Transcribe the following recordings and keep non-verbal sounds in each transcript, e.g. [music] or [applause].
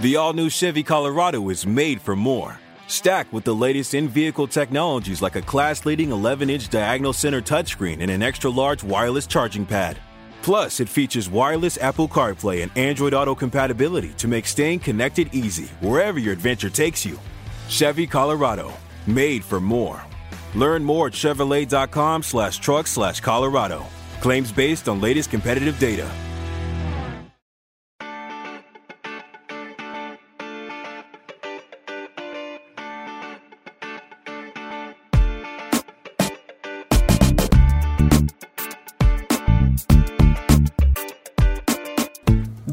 The all new Chevy Colorado is made for more. Stacked with the latest in vehicle technologies like a class leading 11 inch diagonal center touchscreen and an extra large wireless charging pad. Plus, it features wireless Apple CarPlay and Android Auto compatibility to make staying connected easy wherever your adventure takes you. Chevy Colorado, made for more. Learn more at Chevrolet.com slash truck slash Colorado. Claims based on latest competitive data.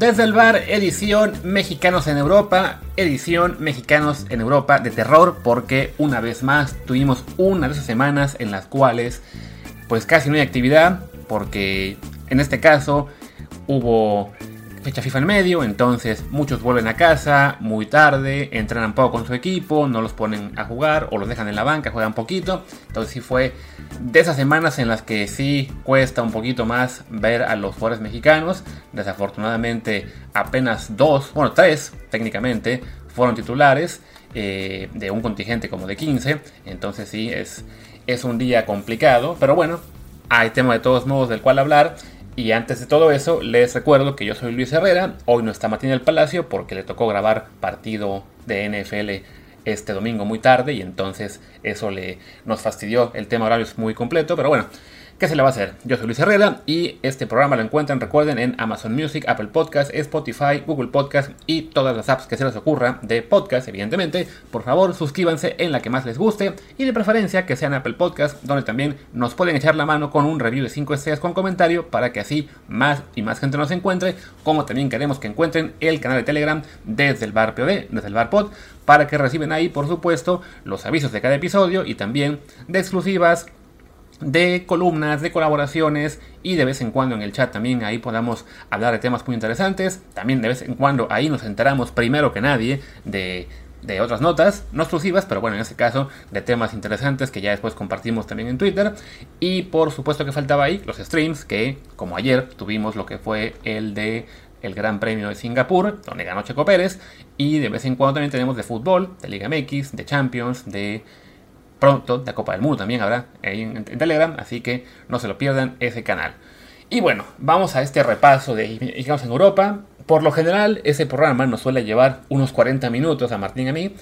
Desde el bar, edición Mexicanos en Europa, edición Mexicanos en Europa de terror, porque una vez más tuvimos una de esas semanas en las cuales pues casi no hay actividad, porque en este caso hubo fecha FIFA en medio, entonces muchos vuelven a casa muy tarde, entrenan poco con su equipo, no los ponen a jugar o los dejan en la banca, juegan poquito, entonces sí fue de esas semanas en las que sí cuesta un poquito más ver a los jugadores mexicanos. Desafortunadamente apenas dos, bueno tres técnicamente, fueron titulares eh, de un contingente como de 15. Entonces sí es, es un día complicado, pero bueno, hay tema de todos modos del cual hablar. Y antes de todo eso, les recuerdo que yo soy Luis Herrera. Hoy no está Martín el Palacio porque le tocó grabar partido de NFL este domingo muy tarde y entonces eso le nos fastidió. El tema horario es muy completo, pero bueno, ¿Qué se le va a hacer? Yo soy Luis Herrera y este programa lo encuentran, recuerden, en Amazon Music, Apple Podcast, Spotify, Google Podcast y todas las apps que se les ocurra de podcast, evidentemente. Por favor, suscríbanse en la que más les guste y de preferencia que sean Apple Podcast, donde también nos pueden echar la mano con un review de 5 estrellas con comentario para que así más y más gente nos encuentre, como también queremos que encuentren el canal de Telegram desde el bar POD, desde el bar Pod, para que reciben ahí, por supuesto, los avisos de cada episodio y también de exclusivas de columnas, de colaboraciones y de vez en cuando en el chat también ahí podamos hablar de temas muy interesantes. También de vez en cuando ahí nos enteramos primero que nadie de, de otras notas, no exclusivas, pero bueno, en este caso de temas interesantes que ya después compartimos también en Twitter. Y por supuesto que faltaba ahí los streams, que como ayer tuvimos lo que fue el de el Gran Premio de Singapur, donde ganó Checo Pérez, y de vez en cuando también tenemos de fútbol, de Liga MX, de Champions, de pronto, de Copa del Mundo también habrá ahí en, Telegram, así que no se lo pierdan ese canal. Y bueno, vamos a este repaso de Mexicanos en Europa. Por lo general, ese programa nos suele llevar unos 40 minutos a Martín y a mí.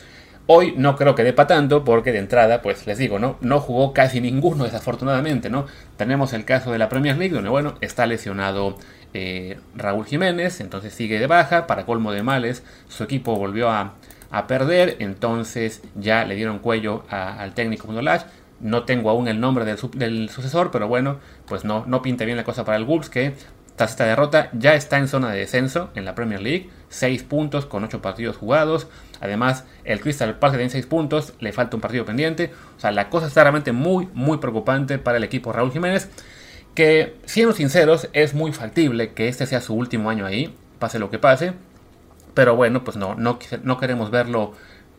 Hoy no creo que dé para tanto, porque de entrada, pues les digo, ¿no? No jugó casi ninguno, desafortunadamente, ¿no? Tenemos el caso de la Premier League, donde, bueno, está lesionado eh, Raúl Jiménez, entonces sigue de baja. Para colmo de males, su equipo volvió a, a perder, entonces ya le dieron cuello al técnico Lash. No tengo aún el nombre del, del, sucesor, pero bueno, pues no, no pinta bien la cosa para el Wolves, que tras esta derrota ya está en zona de descenso en la Premier League, 6 puntos con 8 partidos jugados. Además, el Crystal Palace tiene 6 puntos, le falta un partido pendiente. O sea, la cosa está realmente muy, muy preocupante para el equipo Raúl Jiménez, que siendo sinceros, es muy factible que este sea su último año ahí, pase lo que pase. Pero bueno, pues no, no, no queremos verlo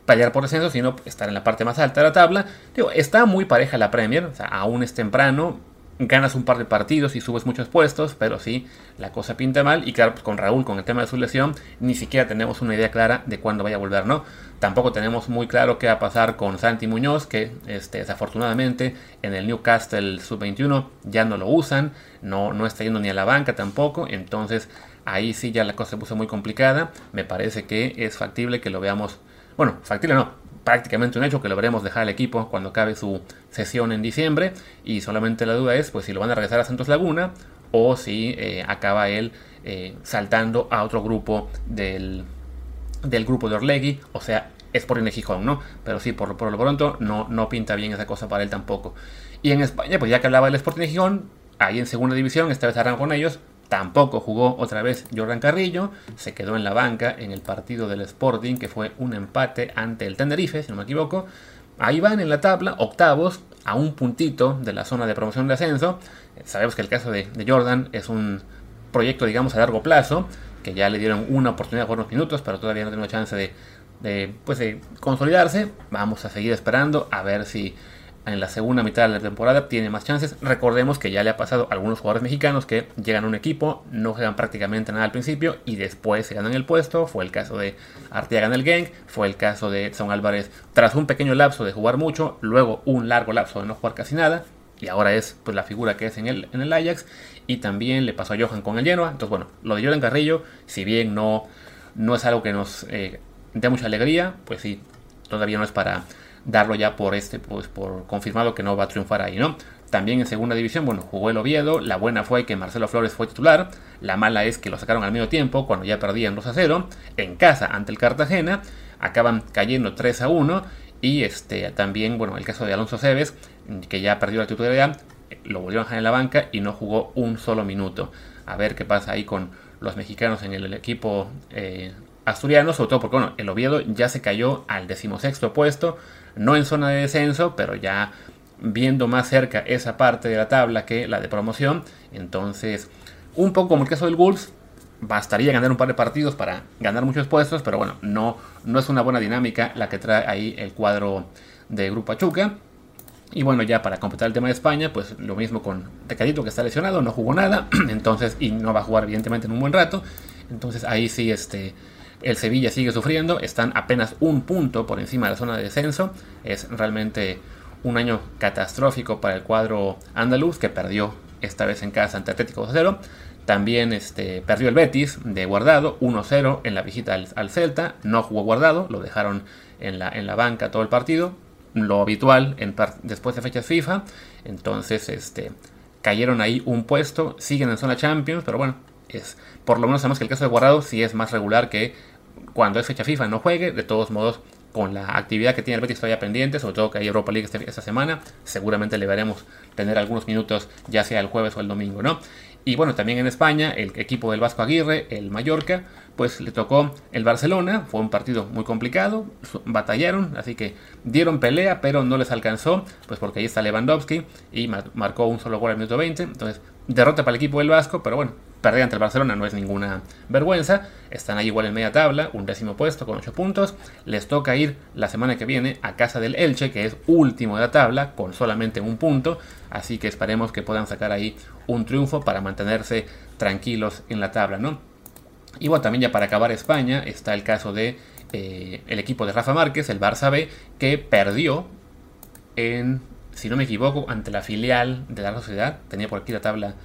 pelear por descenso, sino estar en la parte más alta de la tabla. Digo, está muy pareja la Premier, o sea, aún es temprano, ganas un par de partidos y subes muchos puestos, pero sí, la cosa pinta mal. Y claro, pues con Raúl, con el tema de su lesión, ni siquiera tenemos una idea clara de cuándo vaya a volver, ¿no? Tampoco tenemos muy claro qué va a pasar con Santi Muñoz, que este, desafortunadamente en el Newcastle Sub-21 ya no lo usan, no, no está yendo ni a la banca tampoco, entonces ahí sí ya la cosa se puso muy complicada. Me parece que es factible que lo veamos, bueno, factible no, prácticamente un hecho que lo veremos dejar al equipo cuando acabe su sesión en diciembre. Y solamente la duda es pues si lo van a regresar a Santos Laguna o si eh, acaba él eh, saltando a otro grupo del, del grupo de Orlegui, o sea, es por Gijón, ¿no? Pero sí, por, lo pronto no, no pinta bien esa cosa para él tampoco. Y en España, pues ya que hablaba del Sporting de Gijón, ahí en segunda división, esta vez harán con ellos, tampoco jugó otra vez Jordan Carrillo, se quedó en la banca en el partido del Sporting, que fue un empate ante el Tenerife, si no me equivoco. Ahí van en la tabla, octavos, a un puntito de la zona de promoción de ascenso. Sabemos que el caso de, Jordan es un proyecto, digamos, a largo plazo, que ya le dieron una oportunidad por unos minutos, pero todavía no tiene chance de, de, pues, de consolidarse. Vamos a seguir esperando a ver si en la segunda mitad de la temporada tiene más chances. Recordemos que ya le ha pasado a algunos jugadores mexicanos que llegan a un equipo, no juegan prácticamente nada al principio y después se ganan el puesto. Fue el caso de Arteaga en el Gang, fue el caso de Edson Álvarez tras un pequeño lapso de jugar mucho, luego un largo lapso de no jugar casi nada. Y ahora es pues la figura que es en el, en el Ajax. Y también le pasó a Johan con el Genoa. Entonces, bueno, lo de Jordan Carrillo, si bien no, no es algo que nos eh, dé mucha alegría, pues sí, todavía no es para darlo ya por este, pues por confirmado que no va a triunfar ahí, ¿no? También en segunda división, bueno, jugó el Oviedo. La buena fue que Marcelo Flores fue titular. La mala es que lo sacaron al medio tiempo, cuando ya perdían 2 a 0. En casa ante el Cartagena. Acaban cayendo 3 a 1. Y este, también, bueno, el caso de Alonso Cebes, que ya perdió la titularidad, lo volvió a dejar en la banca y no jugó un solo minuto. A ver qué pasa ahí con los mexicanos en el equipo eh, asturiano, sobre todo porque bueno, el Oviedo ya se cayó al decimosexto puesto, no en zona de descenso, pero ya viendo más cerca esa parte de la tabla que la de promoción. Entonces, un poco como el caso del Wolves, bastaría ganar un par de partidos para ganar muchos puestos, pero bueno, no, no es una buena dinámica la que trae ahí el cuadro de Grupo Achuca. Y bueno, ya para completar el tema de España, pues lo mismo con Tecadito que está lesionado, no jugó nada, [clears throat] entonces, y no va a jugar evidentemente en un buen rato. Entonces ahí sí, este, el Sevilla sigue sufriendo, están apenas un punto por encima de la zona de descenso. Es realmente un año catastrófico para el cuadro andaluz que perdió esta vez en casa ante Atlético 2-0. También este, perdió el Betis de guardado 1-0 en la visita al, Celta. No jugó guardado, lo dejaron en la, en la banca todo el partido. Lo habitual después de fechas FIFA. Entonces este, cayeron ahí un puesto. Siguen en zona Champions, pero bueno, es, por lo menos sabemos que el caso de Guardado sí es más regular que cuando es fecha FIFA no juegue. De todos modos, con la actividad que tiene el Betis todavía pendiente, sobre todo que hay Europa League este, esta semana, seguramente le veremos tener algunos minutos ya sea el jueves o el domingo, ¿no? Y bueno, también en España, el equipo del Vasco Aguirre, el Mallorca, pues le tocó el Barcelona, fue un partido muy complicado, batallaron, así que dieron pelea, pero no les alcanzó, pues porque ahí está Lewandowski y marcó un solo gol al minuto 20, entonces derrota para el equipo del Vasco, pero bueno, perder ante el Barcelona no es ninguna vergüenza. Están ahí igual en media tabla, un décimo puesto con 8 puntos. Les toca ir la semana que viene a casa del Elche, que es último de la tabla, con solamente un punto. Así que esperemos que puedan sacar ahí un triunfo para mantenerse tranquilos en la tabla, ¿no? Y bueno, también ya para acabar España está el caso de eh, el equipo de Rafa Márquez, el Barça B, que perdió en, si no me equivoco, ante la filial de la Sociedad. Tenía por aquí la tabla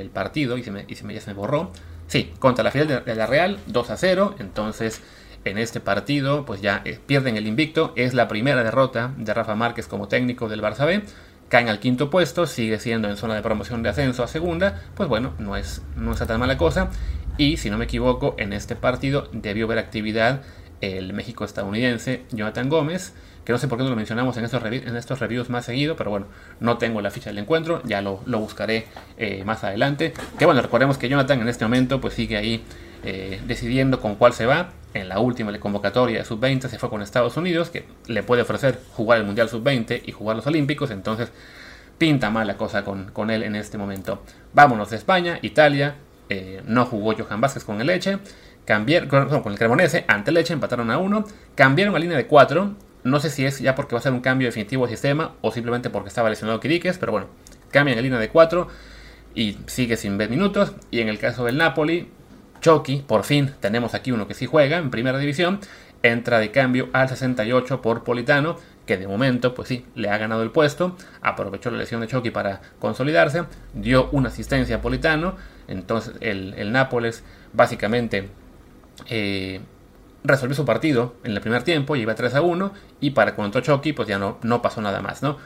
el partido y, se me, y se me, ya se me borró. Sí, contra la final de, la Real, 2 a 0. Entonces, en este partido, pues ya eh, pierden el invicto. Es la primera derrota de Rafa Márquez como técnico del Barça B. Caen al quinto puesto, sigue siendo en zona de promoción de ascenso a segunda. Pues bueno, no es, no tan mala cosa. Y si no me equivoco, en este partido debió haber actividad el México estadounidense Jonathan Gómez que no sé por qué no lo mencionamos en estos, en estos reviews más seguido, pero bueno, no tengo la ficha del encuentro, ya lo, buscaré eh, más adelante. Que bueno, recordemos que Jonathan en este momento pues sigue ahí eh, decidiendo con cuál se va. En la última convocatoria de sub-20 se fue con Estados Unidos, que le puede ofrecer jugar el Mundial sub-20 y jugar los Olímpicos, entonces pinta mal la cosa con, con él en este momento. Vámonos de España, Italia, eh, no jugó Johan Vázquez con el Leche. Cambiaron, con el Cremonese, ante Leche, empataron a uno. Cambiaron a línea de 4 no sé si es ya porque va a ser un cambio definitivo de sistema o simplemente porque estaba lesionado Kiriques, pero bueno, cambia en línea de 4 y sigue sin ver minutos. Y en el caso del Napoli, Chucky, por fin tenemos aquí uno que sí juega en primera división. Entra de cambio al 68 por Politano, que de momento, pues sí, le ha ganado el puesto, aprovechó la lesión de Chucky para consolidarse, dio una asistencia a Politano, entonces el, Nápoles básicamente eh, resolvió su partido en el primer tiempo, iba 3 a 1, y para cuando entró Chucky, pues ya no, no pasó nada más, ¿no?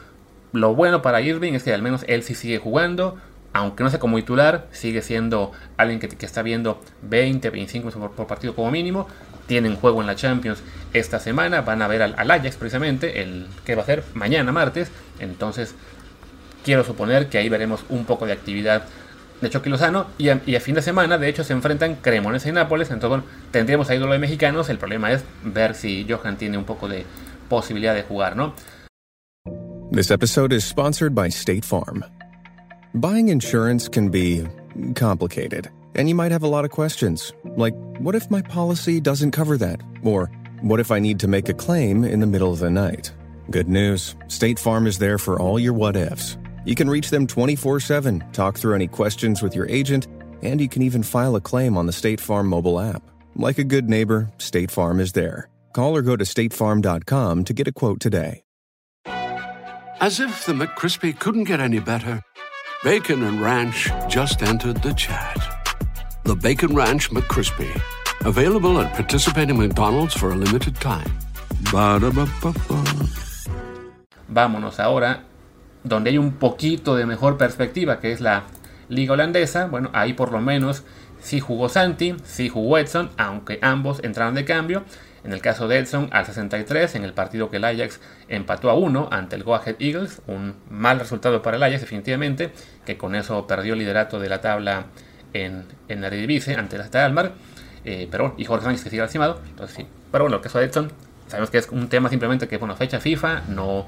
Lo bueno para Irving es que al menos él sí sigue jugando, aunque no sea como titular, sigue siendo alguien que, está viendo 20, 25 por, por, partido como mínimo. Tienen juego en la Champions esta semana, van a ver al, Ajax precisamente, el que va a ser mañana martes. Entonces, quiero suponer que ahí veremos un poco de actividad de Chucky Lozano. Y a, y a fin de semana, de hecho, se enfrentan Cremones y Nápoles. Entonces, tendríamos ahí lo de mexicanos. El problema es ver si Johan tiene un poco de posibilidad de jugar, ¿no? This episode is sponsored by State Farm. Buying insurance can be complicated, and you might have a lot of questions, like what if my policy doesn't cover that? Or what if I need to make a claim in the middle of the night? Good news State Farm is there for all your what ifs. You can reach them 24 7, talk through any questions with your agent, and you can even file a claim on the State Farm mobile app. Like a good neighbor, State Farm is there. Call or go to statefarm.com to get a quote today. As if the McCrispy couldn't get any better. Bacon and Ranch just entered the chat. The Bacon Ranch McCrispy. Available at participating McDonald's for a limited time. Ba-da-ba-ba-ba. Vámonos ahora donde hay un poquito de mejor perspectiva, que es la liga holandesa. Bueno, ahí por lo menos sí jugó Santi, sí jugó Edson, aunque ambos entraron de cambio. En el caso de Edson, al 63, en el partido que el Ajax empató a 1 ante el Go Ahead Eagles, un mal resultado para el Ajax definitivamente, que con eso perdió el liderato de la tabla en, en la Eredivisie ante la Almar, eh, pero y Jorge Sánchez que sigue encimado, entonces sí. Pero bueno, el caso de Edson, sabemos que es un tema simplemente que, bueno, fecha FIFA, no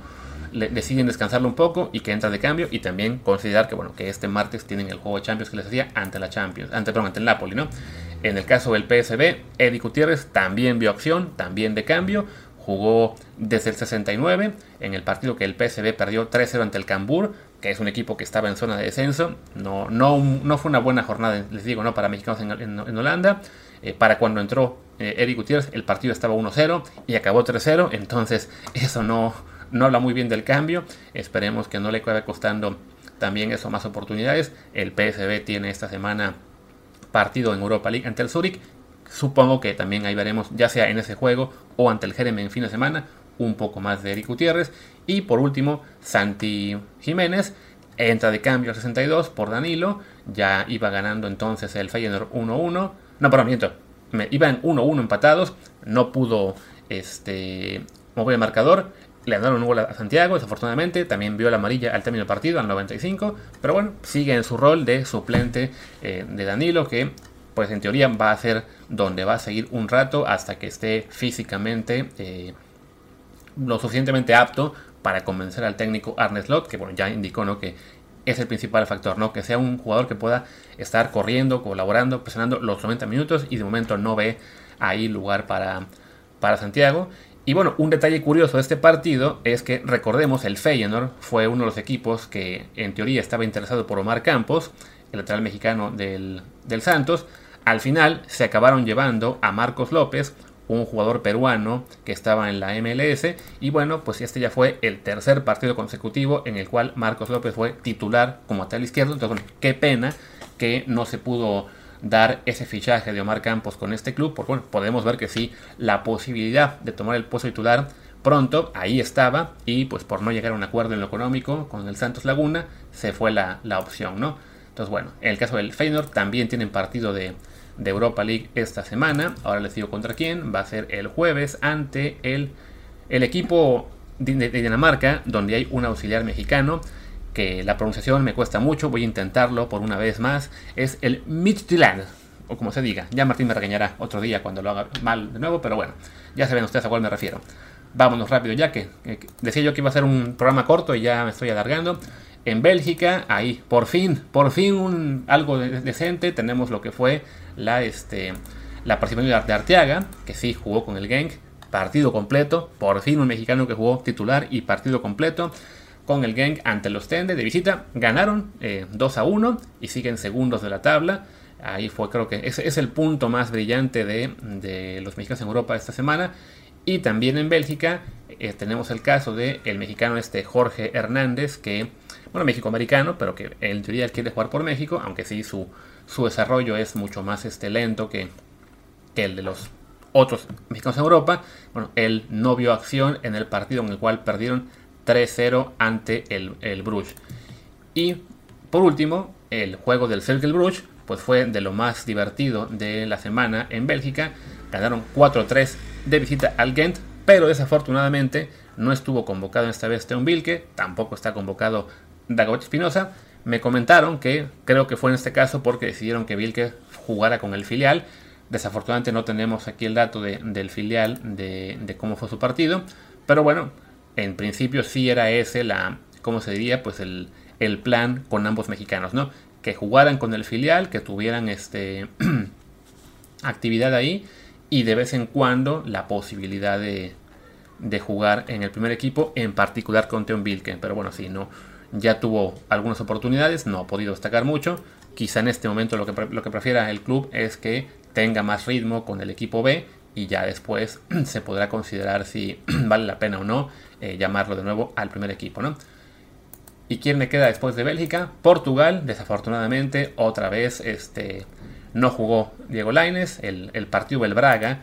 deciden descansarlo un poco y que entra de cambio y también considerar que, bueno, que este martes tienen el juego de Champions que les hacía ante la Champions, ante, el Napoli, ¿no? En el caso del PSB, Eddie Gutiérrez también vio acción, también de cambio. Jugó desde el 69 en el partido que el PSB perdió 3-0 ante el Cambur, que es un equipo que estaba en zona de descenso. No, no, no fue una buena jornada, les digo, ¿no? para mexicanos en, Holanda. Eh, para cuando entró eh, Eddie Gutiérrez, el partido estaba 1-0 y acabó 3-0. Entonces, eso no, no habla muy bien del cambio. Esperemos que no le acabe costando también eso más oportunidades. El PSB tiene esta semana partido en Europa League ante el Zurich. Supongo que también ahí veremos, ya sea en ese juego o ante el Jeremy en fin de semana, un poco más de Eric Gutiérrez. Y por último, Santi Jiménez entra de cambio al 62 por Danilo. Ya iba ganando entonces el Feyenoord 1-1. No, perdón, miento. Iban 1-1 empatados. No pudo este, mover el marcador. Le dieron un gol a Santiago, desafortunadamente. También vio la amarilla al término del partido, al 95. Pero bueno, sigue en su rol de suplente eh, de Danilo, que pues en teoría va a ser donde va a seguir un rato hasta que esté físicamente eh, lo suficientemente apto para convencer al técnico Arne Slot, que bueno, ya indicó ¿no? que es el principal factor, ¿no? Que sea un jugador que pueda estar corriendo, colaborando, presionando los 90 minutos y de momento no ve ahí lugar para, para Santiago. Y bueno, un detalle curioso de este partido es que recordemos el Feyenoord fue uno de los equipos que en teoría estaba interesado por Omar Campos, el lateral mexicano del, Santos. Al final se acabaron llevando a Marcos López, un jugador peruano que estaba en la MLS. Y bueno, pues este ya fue el tercer partido consecutivo en el cual Marcos López fue titular como lateral izquierdo. Entonces, qué pena que no se pudo dar ese fichaje de Omar Campos con este club, porque podemos ver que sí, la posibilidad de tomar el puesto titular pronto, ahí estaba, y pues por no llegar a un acuerdo en lo económico con el Santos Laguna, se fue la, opción, ¿no? Entonces bueno, en el caso del Feyenoord también tienen partido de, Europa League esta semana, ahora les digo contra quién, va a ser el jueves ante el, el equipo de, de Dinamarca, donde hay un auxiliar mexicano, que la pronunciación me cuesta mucho, voy a intentarlo por una vez más, es el Midtjylland, o como se diga, ya Martín me regañará otro día cuando lo haga mal de nuevo, pero bueno, ya saben ustedes a cuál me refiero. Vámonos rápido ya que, decía yo que iba a ser un programa corto y ya me estoy alargando. En Bélgica, ahí, por fin, por fin algo decente, tenemos lo que fue la, este, la participación de Arteaga, que sí jugó con el Genk, partido completo, por fin un mexicano que jugó titular y partido completo con el Genk ante los Tende de visita. Ganaron 2 eh, a 1 y siguen segundos de la tabla. Ahí fue, creo que ese es el punto más brillante de, los mexicanos en Europa esta semana. Y también en Bélgica, eh, tenemos el caso de el mexicano este Jorge Hernández, que, bueno, México-americano, pero que en teoría quiere jugar por México, aunque sí su, su desarrollo es mucho más este, lento que, que el de los otros mexicanos en Europa. Bueno, él no vio acción en el partido en el cual perdieron 3-0 ante el, el Bruges. Y por último, el juego del Cercle Bruges, pues fue de lo más divertido de la semana en Bélgica. Ganaron 4-3 de visita al Ghent, pero desafortunadamente no estuvo convocado esta vez Teon Vilke, tampoco está convocado Dagobert Espinosa. Me comentaron que creo que fue en este caso porque decidieron que Vilke jugara con el filial. Desafortunadamente no tenemos aquí el dato del filial de, de, cómo fue su partido. Pero bueno, en principio sí era ese la, ¿cómo se diría? Pues el, el plan con ambos mexicanos, ¿no? Que jugaran con el filial, que tuvieran este [clears throat] actividad ahí y de vez en cuando la posibilidad de, de jugar en el primer equipo, en particular con Teon Vilken. Pero bueno, sí, no, ya tuvo algunas oportunidades, no ha podido destacar mucho. Quizá en este momento lo que, lo que prefiera el club es que tenga más ritmo con el equipo B y ya después [clears throat] se podrá considerar si [clears throat] vale la pena o no eh, llamarlo de nuevo al primer equipo, ¿no? ¿Y quién me queda después de Bélgica? Portugal, desafortunadamente, otra vez este, no jugó Diego Laines. El, el partido del Braga,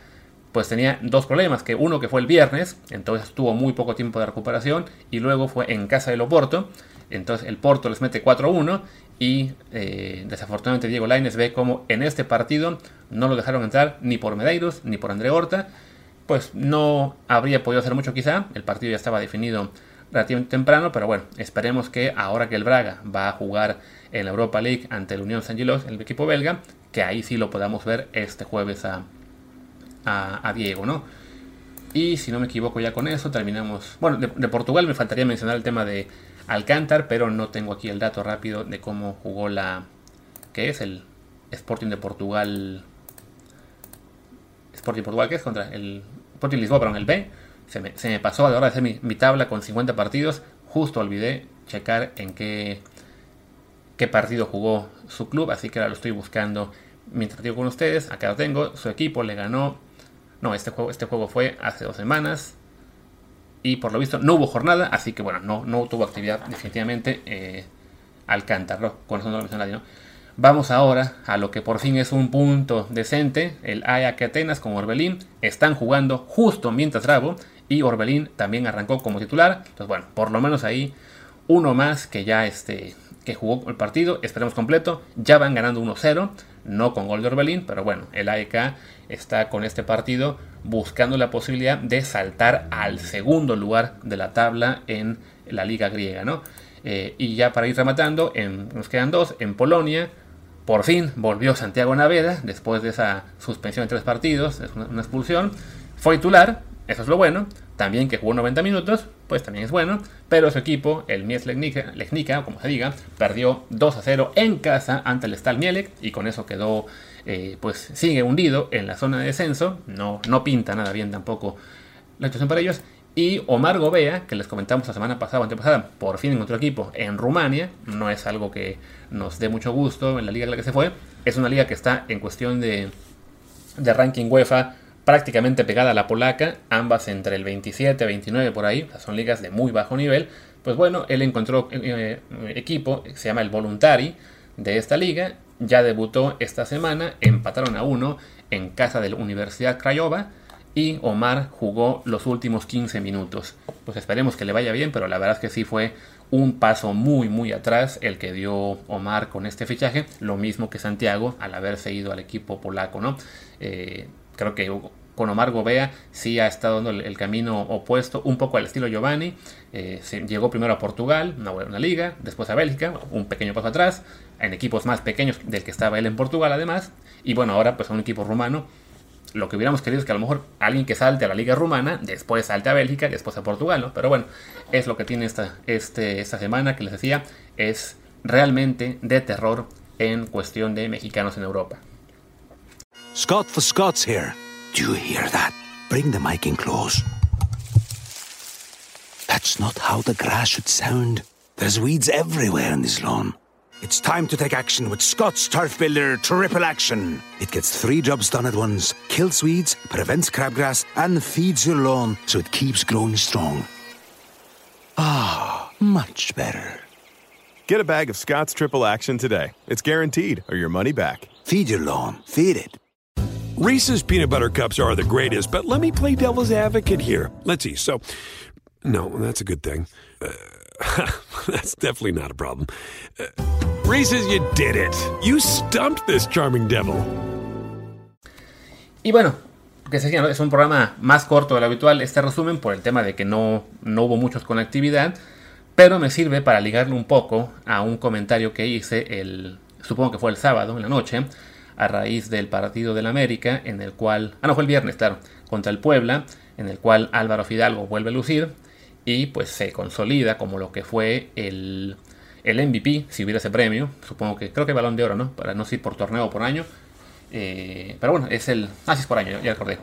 pues tenía dos problemas. Que uno que fue el viernes, entonces tuvo muy poco tiempo de recuperación. Y luego fue en casa del Oporto. Entonces el Porto les mete 4-1 y eh, desafortunadamente Diego Laines ve como en este partido no lo dejaron entrar ni por Medeiros ni por André Horta. Pues no habría podido hacer mucho quizá, el partido ya estaba definido relativamente temprano, pero bueno, esperemos que ahora que el Braga va a jugar en la Europa League ante el Unión San Gilos, el equipo belga, que ahí sí lo podamos ver este jueves a, a, Diego, ¿no? Y si no me equivoco ya con eso, terminamos. Bueno, de, de, Portugal me faltaría mencionar el tema de Alcántar, pero no tengo aquí el dato rápido de cómo jugó la... ¿Qué es? El Sporting de Portugal... Sporting Portugal, ¿qué es? Contra el Sporting Lisboa, pero en el B. Se me, pasó a la hora de hacer mi, tabla con 50 partidos. Justo olvidé checar en qué, qué partido jugó su club, así que ahora lo estoy buscando mientras digo con ustedes. Acá lo tengo. Su equipo le ganó. No, este juego, este juego fue hace dos semanas. Y por lo visto no hubo jornada, así que bueno, no, no tuvo actividad definitivamente eh, con eso no lo menciona nadie, ¿no? Vamos ahora a lo que por fin es un punto decente. El Ajax Atenas con Orbelín están jugando justo mientras Bravo y Orbelín también arrancó como titular. Entonces bueno, por lo menos ahí uno más que ya este que jugó el partido, esperemos completo. Ya van ganando 1-0, no con gol de Orbelín, pero bueno, el AEK está con este partido buscando la posibilidad de saltar al segundo lugar de la tabla en la liga griega, ¿no? Eh, y ya para ir rematando, nos quedan dos, en Polonia, por fin volvió Santiago Naveda, después de esa suspensión de tres partidos, es una, expulsión, fue titular, eso es lo bueno, también que jugó 90 minutos, pues también es bueno, pero su equipo, el Mies Legnica, como se diga, perdió 2 a 0 en casa ante el Stal Mielek y con eso quedó, eh, pues sigue hundido en la zona de descenso, no, no pinta nada bien tampoco la situación para ellos. Y Omar Gobea, que les comentamos la semana pasada o antepasada, por fin encontró equipo en Rumania, no es algo que nos dé mucho gusto en la liga en la que se fue, es una liga que está en cuestión de, de ranking UEFA prácticamente pegada a la polaca, ambas entre el 27 y 29 por ahí, son ligas de muy bajo nivel. Pues bueno, él encontró eh, equipo, se llama el Voluntari de esta liga, ya debutó esta semana, empataron a uno en casa de la Universidad Craiova y Omar jugó los últimos 15 minutos. Pues esperemos que le vaya bien, pero la verdad es que sí fue un paso muy muy atrás el que dio Omar con este fichaje, lo mismo que Santiago al haberse ido al equipo polaco, ¿no? Eh, creo que con Omar Gobea sí ha estado dando el, camino opuesto, un poco al estilo Giovanni. Eh, se, llegó primero a Portugal, una buena liga, después a Bélgica, un pequeño paso atrás, en equipos más pequeños del que estaba él en Portugal además, y bueno, ahora pues a un equipo rumano. Lo que hubiéramos querido es que a lo mejor alguien que salte a la liga rumana, después salte a Bélgica, después a Portugal, ¿no? Pero bueno, es lo que tiene esta, este, esta semana que les decía, es realmente de terror en cuestión de mexicanos en Europa. Scott for Scots here. Do you hear that? Bring the mic in close. That's not how the grass should sound. There's weeds everywhere in this lawn. It's time to take action with Scott's Turf Builder Triple Action. It gets three jobs done at once kills weeds, prevents crabgrass, and feeds your lawn so it keeps growing strong. Ah, much better. Get a bag of Scott's Triple Action today. It's guaranteed, or your money back. Feed your lawn, feed it. Reese's peanut butter cups are the greatest, but let me play devil's advocate here. Let's see. So, no, that's a good thing. Uh, [laughs] that's definitely not a problem. Uh, Reese's, you did it. You stumped this charming devil. Y bueno, que se es un programa más corto de lo habitual este resumen por el tema de que no, no hubo muchos con actividad, pero me sirve para ligarlo un poco a un comentario que hice el, supongo que fue el sábado en la noche, a raíz del partido del América, en el cual, ah no, fue el viernes, claro, contra el Puebla, en el cual Álvaro Fidalgo vuelve a lucir y pues se consolida como lo que fue el, el MVP, si hubiera ese premio, supongo que creo que balón de oro, ¿no? Para no ser por torneo o por año, eh, pero bueno, es el, ah, sí es por año, ya recordé.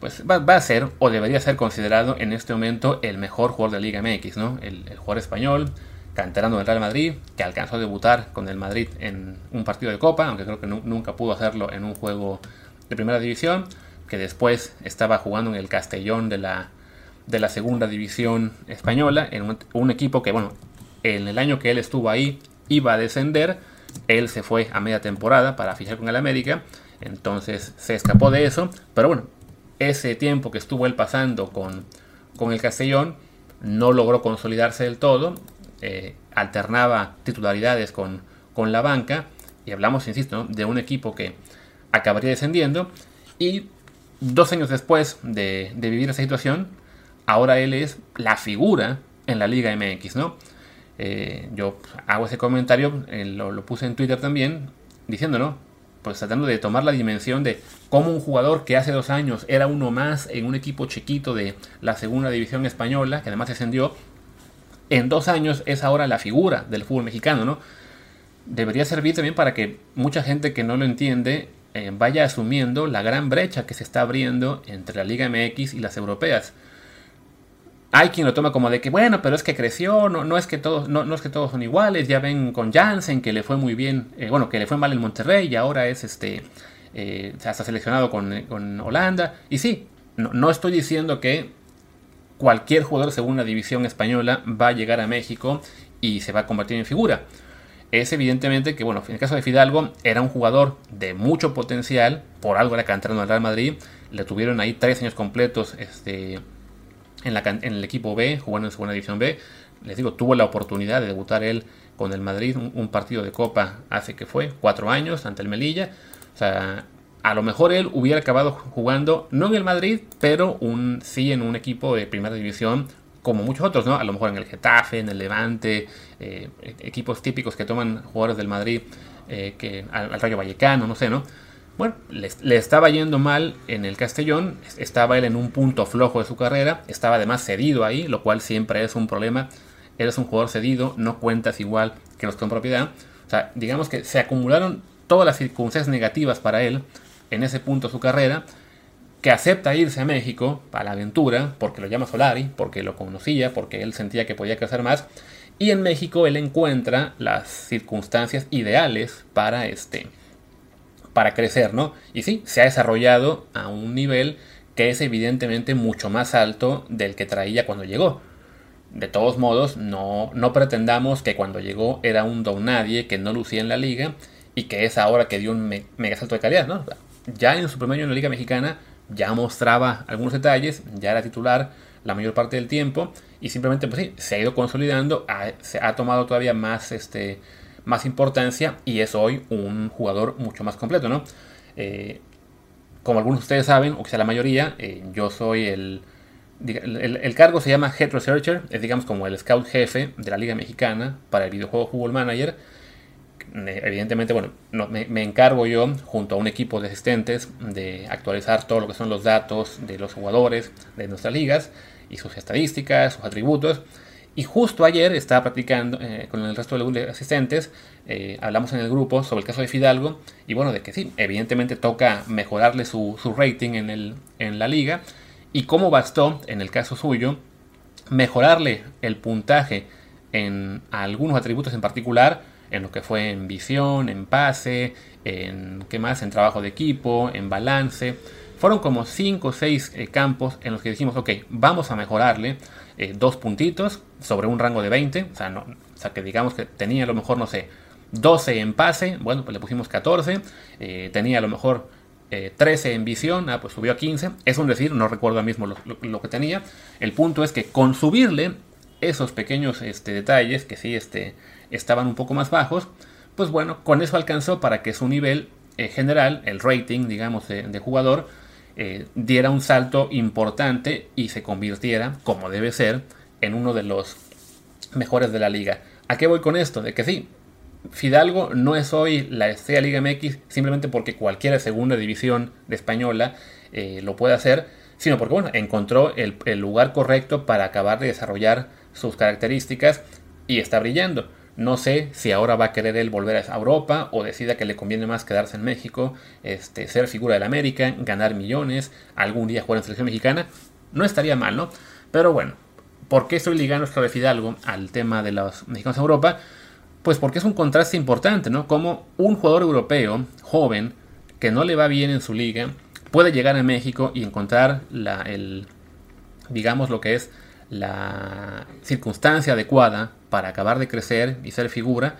Pues va, a ser o debería ser considerado en este momento el mejor jugador de Liga MX, ¿no? El, el jugador español, canterano del Real Madrid, que alcanzó a debutar con el Madrid en un partido de Copa, aunque creo que nunca pudo hacerlo en un juego de primera división, que después estaba jugando en el Castellón de la, de la segunda división española, en un, equipo que, bueno, en el año que él estuvo ahí iba a descender, él se fue a media temporada para fichar con el América, entonces se escapó de eso, pero bueno, ese tiempo que estuvo él pasando con, con el Castellón no logró consolidarse del todo, eh, alternaba titularidades con, con, la banca. Y hablamos, insisto, de un equipo que acabaría descendiendo. Y dos años después de, vivir esa situación, ahora él es la figura en la Liga MX, ¿no? Eh, yo hago ese comentario, lo, puse en Twitter también, diciendo, Pues tratando de tomar la dimensión de cómo un jugador que hace dos años era uno más en un equipo chiquito de la segunda división española, que además descendió, en dos años es ahora la figura del fútbol mexicano, ¿no? Debería servir también para que mucha gente que no lo entiende eh, vaya asumiendo la gran brecha que se está abriendo entre la Liga MX y las europeas. Hay quien lo toma como de que, bueno, pero es que creció, no, es, que todos, no, es que todos son iguales, ya ven con Jansen que le fue muy bien, eh, bueno, que le fue mal en Monterrey y ahora es este, eh, hasta seleccionado con, con, Holanda. Y sí, no, estoy diciendo que cualquier jugador de segunda división española va a llegar a México y se va a convertir en figura. Es evidentemente que, bueno, en el caso de Fidalgo, era un jugador de mucho potencial, por algo era canterano del Real Madrid, le tuvieron ahí tres años completos este, en, el equipo B, jugando en segunda división B. Les digo, tuvo la oportunidad de debutar él con el Madrid, un, partido de Copa hace que fue, cuatro años, ante el Melilla. O sea, a lo mejor él hubiera acabado jugando, no en el Madrid, pero un, sí en un equipo de primera división, como muchos otros, ¿no? A lo mejor en el Getafe, en el Levante, eh, equipos típicos que toman jugadores del Madrid, eh, al, Rayo Vallecano, no sé, ¿no? Bueno, le, estaba yendo mal en el Castellón, estaba él en un punto flojo de su carrera, estaba además cedido ahí, lo cual siempre es un problema. Eres un jugador cedido, no cuentas igual que los con propiedad. O sea, digamos que se acumularon todas las circunstancias negativas para él en ese punto de su carrera, que acepta irse a México para la aventura, porque lo llama Solari, porque lo conocía, porque él sentía que podía crecer más, y en México él encuentra las circunstancias ideales para este para crecer, ¿no? Y sí, se ha desarrollado a un nivel que es evidentemente mucho más alto del que traía cuando llegó. De todos modos, no, no pretendamos que cuando llegó era un don nadie que no lucía en la liga y que es ahora que dio un mega salto de calidad, ¿no? ya en su primer año en la Liga Mexicana ya mostraba algunos detalles, ya era titular la mayor parte del tiempo y simplemente pues sí, se ha ido consolidando, se ha tomado todavía más, este, más importancia y es hoy un jugador mucho más completo, ¿no? Eh, como algunos de ustedes saben, o quizá la mayoría, eh, yo soy el, el, el, cargo se llama Head Researcher, es digamos como el scout jefe de la Liga Mexicana para el videojuego Football Manager evidentemente, bueno, me, encargo yo, junto a un equipo de asistentes, de actualizar todo lo que son los datos de los jugadores de nuestras ligas y sus estadísticas, sus atributos. Y justo ayer estaba practicando eh, con el resto de asistentes, eh, hablamos en el grupo sobre el caso de Fidalgo, y bueno, de que sí, evidentemente toca mejorarle su, su rating en, el, en la liga, y cómo bastó, en el caso suyo, mejorarle el puntaje en algunos atributos en particular, en lo que fue en visión, en pase, en qué más, en trabajo de equipo, en balance. Fueron como 5 o 6 eh, campos en los que dijimos, ok, vamos a mejorarle eh, dos puntitos sobre un rango de 20. O sea, no, que digamos que tenía a lo mejor, no sé, 12 en pase, bueno, pues le pusimos 14. Eh, tenía a lo mejor 13 en visión, ah, pues subió a 15. Es un decir, no recuerdo mismo lo, que tenía. El punto es que con subirle esos pequeños este, detalles, que sí este, estaban un poco más bajos, pues bueno, con eso alcanzó para que su nivel general, el rating, digamos, de jugador, eh, diera un salto importante y se convirtiera, como debe ser, en uno de los mejores de la liga. ¿A qué voy con esto? De que sí, Fidalgo no es hoy la estrella Liga MX simplemente porque cualquiera segunda división de española eh, lo puede hacer, sino porque bueno, encontró el lugar correcto para acabar de desarrollar sus características y está brillando. No sé si ahora va a querer él volver a Europa o decida que le conviene más quedarse en México, este, ser figura del América, ganar millones, algún día jugar en selección mexicana. No estaría mal, ¿no? Pero bueno, ¿por qué estoy ligando esto de Fidalgo al tema de los mexicanos en Europa? Pues porque es un contraste importante, ¿no? Como un jugador europeo, joven, que no le va bien en su liga, puede llegar a México y encontrar la, el, digamos, lo que es la circunstancia adecuada para acabar de crecer y ser figura.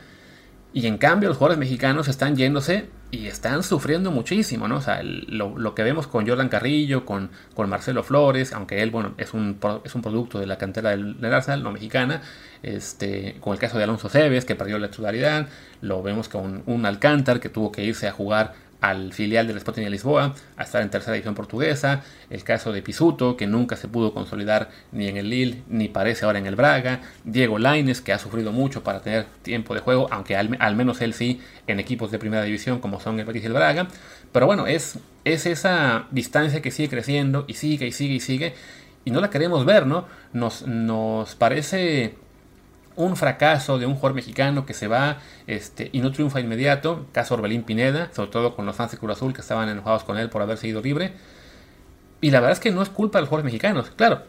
Y en cambio los jugadores mexicanos están yéndose y están sufriendo muchísimo, ¿no? O sea, lo, que vemos con Jordan Carrillo, con, con, Marcelo Flores, aunque él, bueno, es un, es un producto de la cantera del, del Arsenal, no mexicana, este, con el caso de Alonso Cebes, que perdió la titularidad, lo vemos con un Alcántar que tuvo que irse a jugar al filial del Sporting de Lisboa a estar en tercera división portuguesa, el caso de Pisuto que nunca se pudo consolidar ni en el Lille ni parece ahora en el Braga, Diego Laines que ha sufrido mucho para tener tiempo de juego, aunque al, menos él sí en equipos de primera división como son el Betis y el Braga, pero bueno, es, es esa distancia que sigue creciendo y sigue y sigue y sigue y no la queremos ver, ¿no? Nos parece un fracaso de un jugador mexicano que se va este, y no triunfa inmediato, caso Orbelín Pineda, sobre todo con los fans de Cruz Azul que estaban enojados con él por haber seguido libre. Y la verdad es que no es culpa de los jugadores mexicanos. Claro,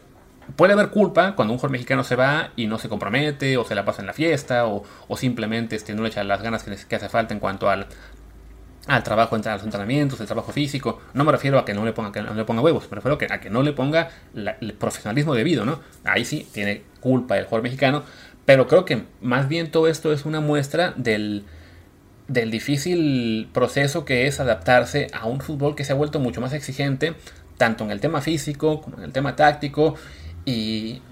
puede haber culpa cuando un jugador mexicano se va y no se compromete, o se la pasa en la fiesta, o, simplemente este, no le echa las ganas que, hace falta en cuanto al, al trabajo, a los entrenamientos, el trabajo físico. No me refiero a que no le ponga, que no le ponga huevos, me refiero a que, a que no le ponga el profesionalismo debido, ¿no? Ahí sí tiene culpa el jugador mexicano, pero creo que más bien todo esto es una muestra del, del difícil proceso que es adaptarse a un fútbol que se ha vuelto mucho más exigente, tanto en el tema físico como en el tema táctico. Y,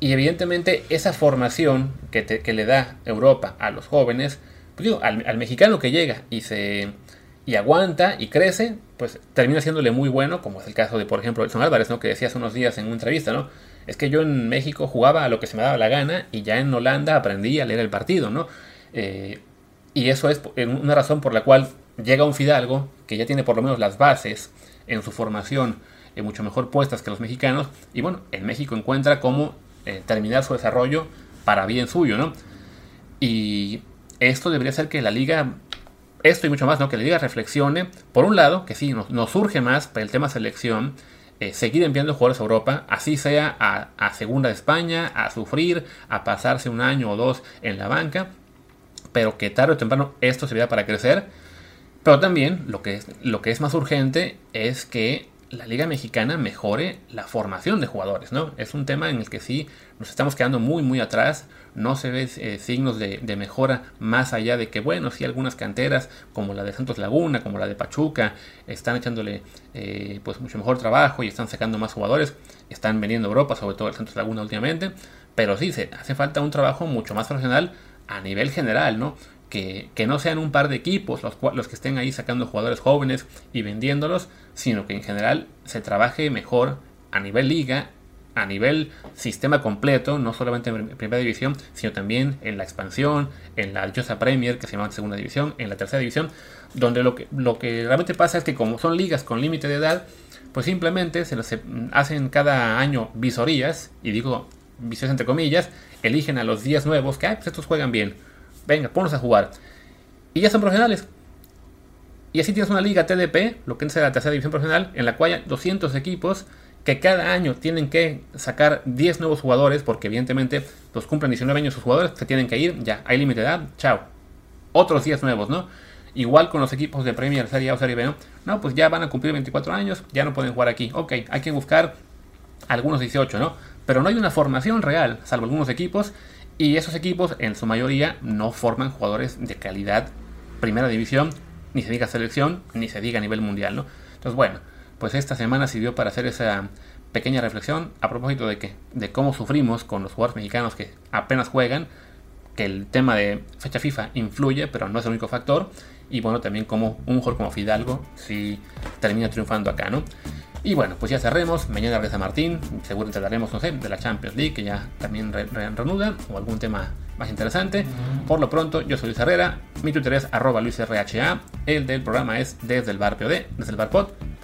y evidentemente esa formación que, que, le da Europa a los jóvenes, pues digo, al, mexicano que llega y se y aguanta y crece, pues termina siéndole muy bueno, como es el caso de, por ejemplo, Edson Álvarez, ¿no? que decía hace unos días en una entrevista, ¿no? Es que yo en México jugaba a lo que se me daba la gana y ya en Holanda aprendí a leer el partido, ¿no? Eh, y eso es una razón por la cual llega un Fidalgo que ya tiene por lo menos las bases en su formación eh, mucho mejor puestas que los mexicanos y bueno, en México encuentra cómo eh, terminar su desarrollo para bien suyo, ¿no? Y esto debería ser que la liga, esto y mucho más, ¿no? Que la liga reflexione, por un lado, que sí, nos, surge más para el tema selección, eh, seguir enviando jugadores a Europa, así sea a, Segunda de España, a sufrir, a pasarse un año o dos en la banca, pero que tarde o temprano esto servirá para crecer. Pero también lo que, es, lo que es más urgente es que la Liga Mexicana mejore la formación de jugadores, ¿no? Es un tema en el que sí nos estamos quedando muy, muy atrás. No se ven eh, signos de, mejora más allá de que, bueno, sí, algunas canteras como la de Santos Laguna, como la de Pachuca, están echándole eh, pues mucho mejor trabajo y están sacando más jugadores. Están vendiendo Europa, sobre todo el Santos Laguna últimamente. Pero sí, se hace falta un trabajo mucho más profesional a nivel general, ¿no? Que, no sean un par de equipos los, los que estén ahí sacando jugadores jóvenes y vendiéndolos, sino que en general se trabaje mejor a nivel liga, a nivel sistema completo, no solamente en primera división, sino también en la expansión, en la Josa Premier, que se llama segunda división, en la tercera división, donde lo que, lo que realmente pasa es que como son ligas con límite de edad, pues simplemente se, se hacen cada año visorías, y digo visorías entre comillas, eligen a los días nuevos que, pues estos juegan bien, venga, ponlos a jugar. Y ya son profesionales. Y así tienes una liga TDP, lo que es la tercera división profesional, en la cual hay 200 equipos que cada año tienen que sacar 10 nuevos jugadores, porque evidentemente los cumplen 19 años sus jugadores, se tienen que ir, ya, hay límite de edad, chao, otros días nuevos, ¿no? Igual con los equipos de Premier, Serie A o Serie B, ¿no? No, pues ya van a cumplir 24 años, ya no pueden jugar aquí. Ok, hay que buscar algunos 18, ¿no? Pero no hay una formación real, salvo algunos equipos, y esos equipos en su mayoría no forman jugadores de calidad primera división, ni se diga selección, ni se diga a nivel mundial, ¿no? Entonces, bueno, pues esta semana sirvió para hacer esa pequeña reflexión a propósito de que de cómo sufrimos con los jugadores mexicanos que apenas juegan, que el tema de fecha FIFA influye, pero no es el único factor, y bueno, también como un jugador como Fidalgo si termina triunfando acá, ¿no? Y bueno, pues ya cerremos. Mañana regresa Martín. Seguro hablaremos, no sé, de la Champions League, que ya también reanuda, o algún tema más interesante. Por lo pronto, yo soy Luis Herrera. Mi Twitter es arroba LuisRHA. El del programa es desde el bar POD, desde el bar pod.